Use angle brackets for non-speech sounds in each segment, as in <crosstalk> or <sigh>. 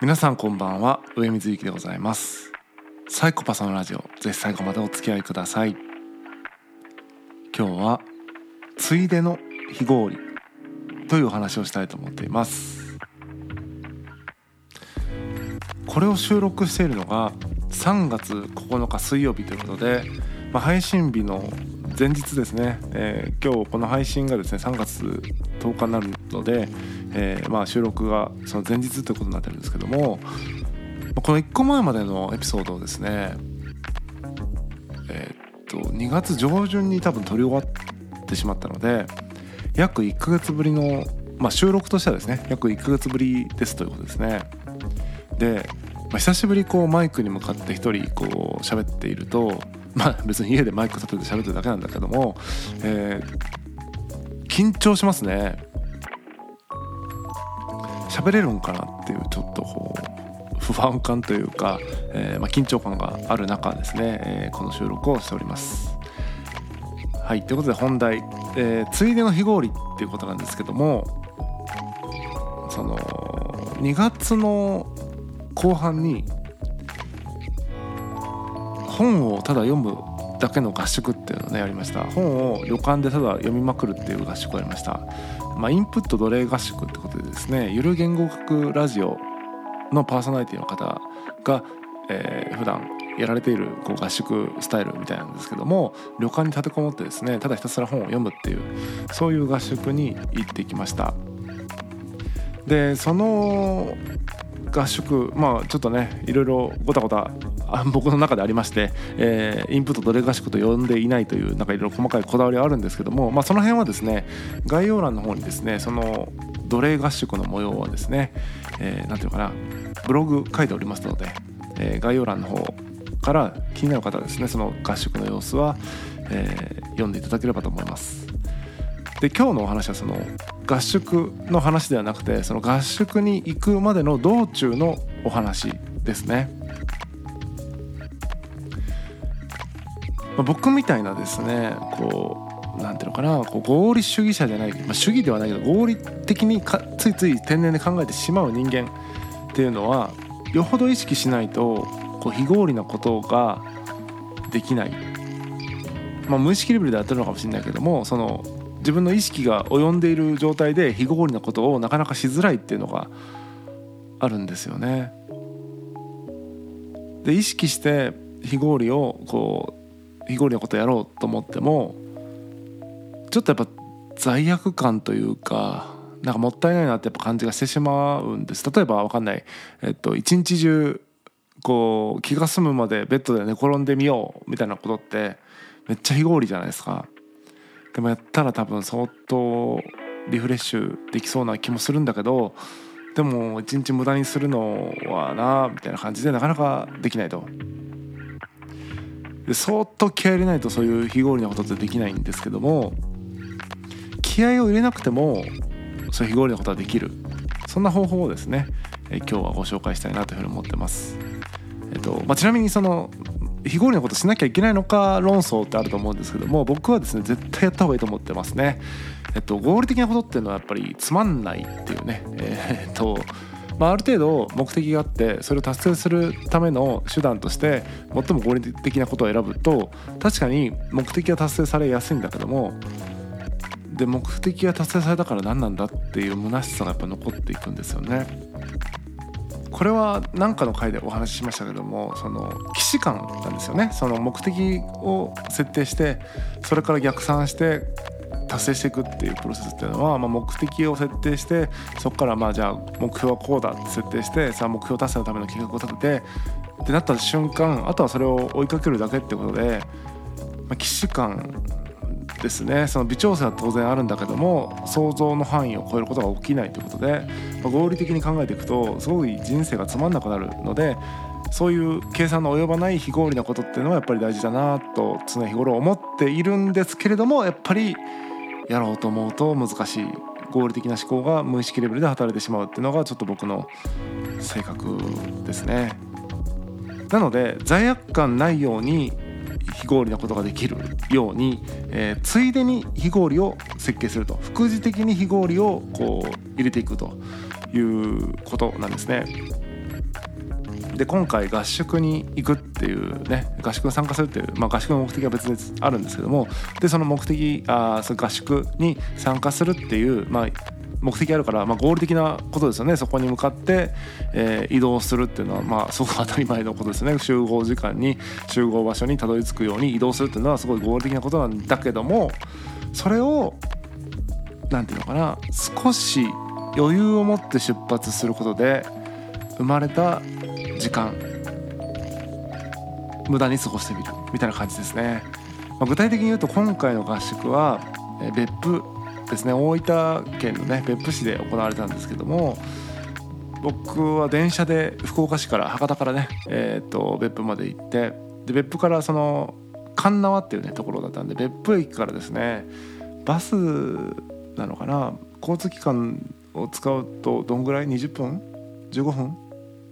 皆さんこんばんは。上水幸でございます。サイコパスのラジオ。ぜひ最後までお付き合いください。今日はついでの非合理というお話をしたいと思っています。これを収録しているのが3月9日水曜日ということで、まあ、配信日の前日ですね、えー、今日この配信がですね3月10日になるので、えー、まあ収録がその前日ということになってるんですけどもこの1個前までのエピソードをですねえー、っと2月上旬に多分撮り終わってしまったので約1ヶ月ぶりの、まあ、収録としてはですね約1ヶ月ぶりですということですね。で、まあ、久しぶりこうマイクに向かって一人こう喋っているとまあ別に家でマイク立てて喋ってるだけなんだけども、えー、緊張しますね喋れるんかなっていうちょっとこう不安感というか、えー、まあ、緊張感がある中ですね、えー、この収録をしております。はいということで本題、えー、ついでの非合理っていうことなんですけどもその2月の後半に本をただ読むだけの合宿っていうのをねやりました。本を旅館でただ読みまくるっていう合宿をやりました。まあ、インプット奴隷合宿ってことでですねゆる言語学ラジオのパーソナリティの方が、えー、普段やられているこう合宿スタイルみたいなんですけども旅館に立てこもってですねただひたすら本を読むっていうそういう合宿に行ってきました。でその合宿まあちょっとねいろいろごたごた <laughs> 僕の中でありまして、えー、インプットどれ合宿と呼んでいないというなんかいろいろ細かいこだわりはあるんですけども、まあ、その辺はですね概要欄の方にですねその奴隷合宿の模様はですね何、えー、ていうかなブログ書いておりますので、えー、概要欄の方から気になる方はですねその合宿の様子は、えー、読んでいただければと思います。で今日のお話はその合宿の話ではなくてその合宿に行くまでの道中のお話ですね。まあ、僕みたいなですねこうなんていうのかなこう合理主義者じゃない、まあ、主義ではないけど合理的にかついつい天然で考えてしまう人間っていうのはよほど意識しないとこう非合理なことができない、まあ、無意識レベルでやってるのかもしれないけどもその自分の意識が及んでいる状態で非合理なことをなかなかしづらいっていうのがあるんですよね。で意識して非合理をこう非合理なことやろうと思ってもちょっとやっぱ罪悪感というかなんかもったいないなってやっぱ感じがしてしまうんです例えば分かんない、えっと、一日中こう気が済むまでベッドで寝転んでみようみたいなことってめっちゃ非合理じゃないですか。でもやったら多分相当リフレッシュできそうな気もするんだけどでも一日無駄にするのはなみたいな感じでなかなかできないと。で相当気合い入れないとそういう非合理なことってできないんですけども気合を入れなくてもそういう非合理なことはできるそんな方法をですね、え今日はご紹介したいなというふうに思ってます。えっとまあ、ちなみにその非合理なことしなきゃいけないのか論争ってあると思うんですけども僕はですね絶対やった方がいいと思ってますね。えっと、合理的なことっていうのはやっぱりつまんないっていうね、えー、っとまあ、ある程度目的があってそれを達成するための手段として最も合理的なことを選ぶと確かに目的が達成されやすいんだけどもで目的が達成されたから何なんだっていう虚しさがやっぱ残っていくんですよね。これは何かの回でお話ししましたけどもその既視感なんですよねその目的を設定してそれから逆算して達成していくっていうプロセスっていうのは、まあ、目的を設定してそこからまあじゃあ目標はこうだって設定してさあ目標達成のための計画を立ててってなった瞬間あとはそれを追いかけるだけってことで、まあ、既視感ですね。その微調整は当然あるんだけども想像の範囲を超えることが起きないということで、まあ、合理的に考えていくとすごい人生がつまんなくなるのでそういう計算の及ばない非合理なことっていうのはやっぱり大事だなと常日頃思っているんですけれどもやっぱりやろうと思うと難しい合理的な思考が無意識レベルで働いてしまうっていうのがちょっと僕の性格ですね。なので罪悪感ないように非合理なことができるように、えー、ついでに非合理を設計すると副次的に非合理をこう入れていくということなんですね。で今回合宿に行くっていうね合宿に参加するっていう、まあ、合宿の目的は別にあるんですけどもでその目的あその合宿に参加するっていう、まあ、目的あるから、まあ、合理的なことですよね。そこに向かって、えー、移動するっていうのは、まあ、すごく当たり前のことですね。集合時間に集合場所にたどり着くように移動するっていうのはすごい合理的なことなんだけどもそれを何て言うのかな少し余裕を持って出発することで生まれた時間無駄に過ごしてみるみたいな感じですね、まあ、具体的に言うと今回の合宿は別府ですね。大分県のね別府市で行われたんですけども僕は電車で福岡市から博多からね、えー、と別府まで行ってで別府からその神縄っていうねところだったんで別府駅からですねバスなのかな交通機関を使うとどんぐらい？20分？15分？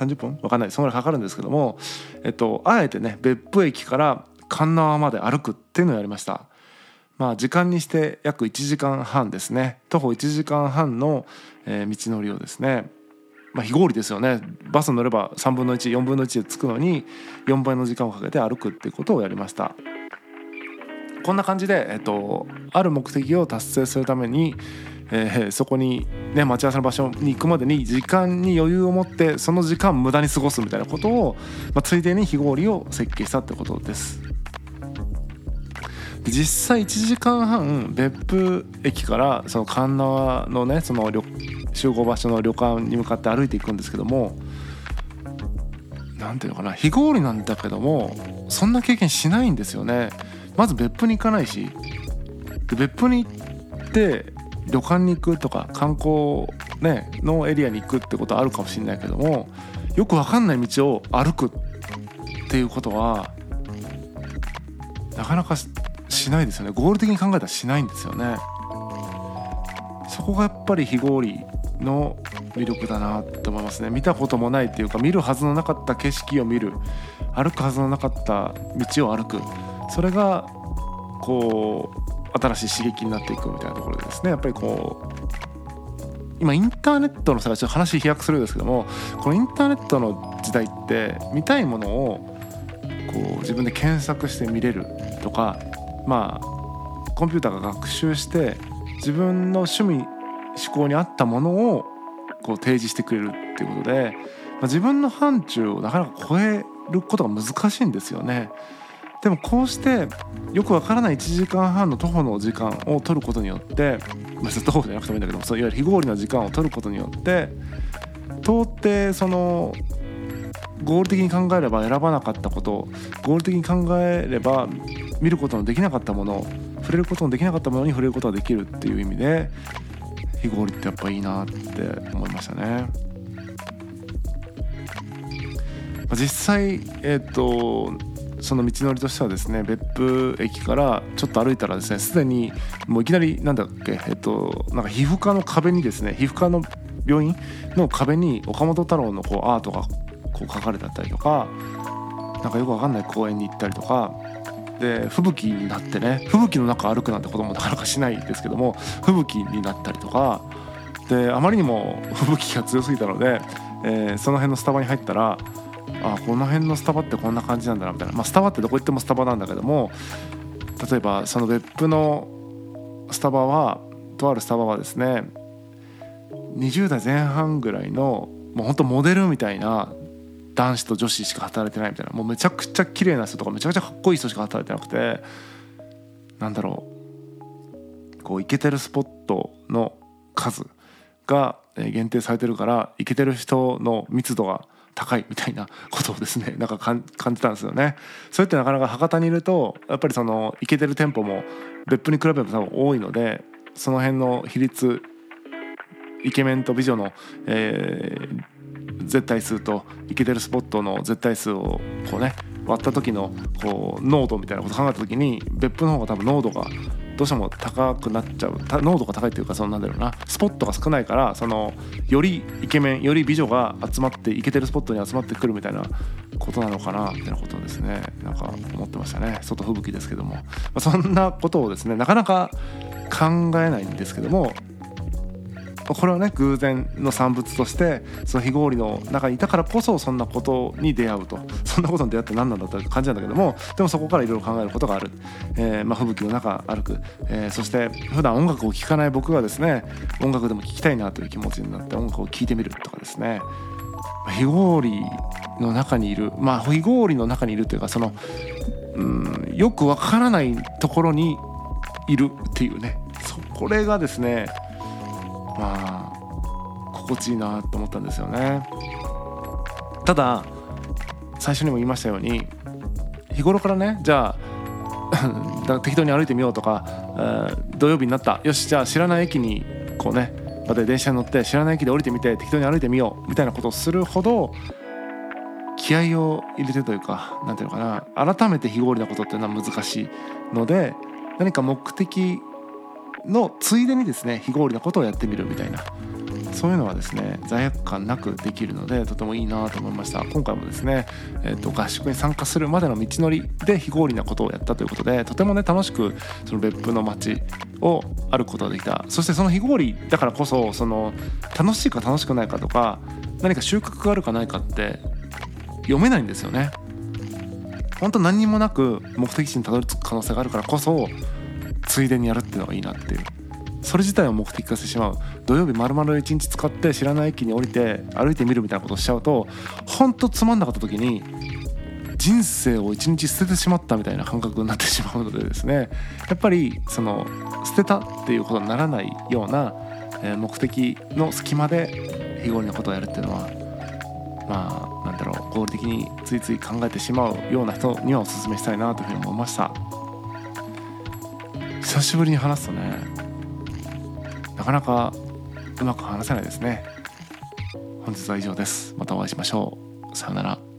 30分分かんない。そんぐらいかかるんですけども、えっと、あえてね別府駅から神縄まで歩くっていうのをやりました。まあ時間にして約1時間半ですね。徒歩1時間半の、え、道のりをですねまあ、非合理ですよね。バス乗れば3分の14分の1で着くのに4倍の時間をかけて歩くっていうことをやりました。こんな感じで、えっと、ある目的を達成するために、えー、そこに、ね、待ち合わせの場所に行くまでに時間に余裕を持ってその時間無駄に過ごすみたいなことを、まあ、ついでに非合理を設計したってことです。実際1時間半別府駅からその神縄のねその集合場所の旅館に向かって歩いていくんですけども何ていうのかな非合理なんだけどもそんな経験しないんですよね。まず別府に行かないし別府に行って旅館に行くとか観光、ね、のエリアに行くってことはあるかもしれないけどもよく分かんない道を歩くっていうことはなかなかしないですよね。合理的に考えたらしないんですよね。そこがやっぱり非合理の魅力だなと思いますね。見たこともないっていうか見るはずのなかった景色を見る歩くはずのなかった道を歩く。それがこう新しい刺激になっていくみたいなところでですねやっぱりこう今インターネットの世界ちょっと話飛躍するんですけどもこのインターネットの時代って見たいものをこう自分で検索して見れるとかまあコンピューターが学習して自分の趣味思考に合ったものをこう提示してくれるっていうことで、まあ、自分の範疇をなかなか超えることが難しいんですよね。でもこうしてよくわからない1時間半の徒歩の時間を取ることによって別に徒歩じゃなくてもいいんだけどそういわゆる非合理な時間を取ることによって到底その合理的に考えれば選ばなかったこと合理的に考えれば見ることのできなかったもの触れることのできなかったものに触れることができるっていう意味で非合理ってやっぱいいなって思いましたね。実際えっ、ー、とその道のりとしてはですね別府駅からちょっと歩いたらですねすでにもういきなりなんだっけえっとなんか皮膚科の壁にですね皮膚科の病院の壁に岡本太郎のこうアートがこう書かれてあったりとかなんかよくわかんない公園に行ったりとかで吹雪になってね吹雪の中歩くなんてこともなかなかしないですけども吹雪になったりとかであまりにも吹雪が強すぎたので、えー、その辺のスタバに入ったらあこの辺のスタバってこんな感じなんだなみたいな、まあ、スタバってどこ行ってもスタバなんだけども例えばその別府のスタバはとあるスタバはですね20代前半ぐらいのもうほんとモデルみたいな男子と女子しか働いてないみたいな。もうめちゃくちゃ綺麗な人とかめちゃくちゃかっこいい人しか働いてなくてなんだろう。こうイケてるスポットの数が限定されてるからイケてる人の密度が高いみたいなことをですね <laughs> なんか感じたんですよね。それってなかなか博多にいるとやっぱりそのイケてる店舗も別府に比べれば多分多いのでその辺の比率イケメンと美女の、えー、絶対数とイケてるスポットの絶対数をこうね割った時のこう濃度みたいなことを考えた時に別府の方が多分濃度がどうしても高くなっちゃう濃度が高いっていうかそのなんだろうなスポットが少ないからそのよりイケメンより美女が集まってイケてるスポットに集まってくるみたいなことなのかなみたいなことをですね。なんか思ってましたね。外吹雪ですけども、まあ、そんなことをですねなかなか考えないんですけどもこれはね偶然の産物としてその非合理の中にいたからこそそんなことに出会うと。そんなことに出会って何なんだって感じなんだけどもでもそこからいろいろ考えることがある、えー、まあ、吹雪の中歩く、えー、そして普段音楽を聴かない僕がですね音楽でも聴きたいなという気持ちになって音楽を聴いてみるとかですね。非合理の中にいる。まあ非合理の中にいるというかそのうんよくわからないところにいるっていうね。そこれがですねあ心地いいなと思ったんですよね。ただ最初にも言いましたように日頃からねじゃあ <laughs> 適当に歩いてみようとか、えー、土曜日になった。よしじゃあ知らない駅にこうねまた電車に乗って知らない駅で降りてみて適当に歩いてみようみたいなことをするほど気合を入れてというか何ていうのかな改めて非合理なことっていうのは難しいので何か目的のついでにですね非合理なことをやってみるみたいな。そういうのはですね罪悪感なくできるのでとてもいいなと思いました。今回もですね、えーと、合宿に参加するまでの道のりで非合理なことをやったということでとてもね楽しくその別府の街を歩くことができた。そしてその非合理だからこそその楽しいか楽しくないかとか何か収穫があるかないかって読めないんですよね。本当何にもなく目的地にたどり着く可能性があるからこそついでにやるっていうのがいいなっていう。それ自体を目的化してしまう。土曜日丸々1日使って知らない駅に降りて歩いてみるみたいなことをしちゃうと本当つまんなかった時に人生を一日捨ててしまったみたいな感覚になってしまうのでですね。やっぱりその捨てたっていうことにならないような目的の隙間で日頃なことをやるっていうのはまあなんだろう合理的についつい考えてしまうような人にはおすすめしたいなというふうに思いました。久しぶりに話すとねなかなかうまく話せないですね。本日は以上です。またお会いしましょう。さようなら。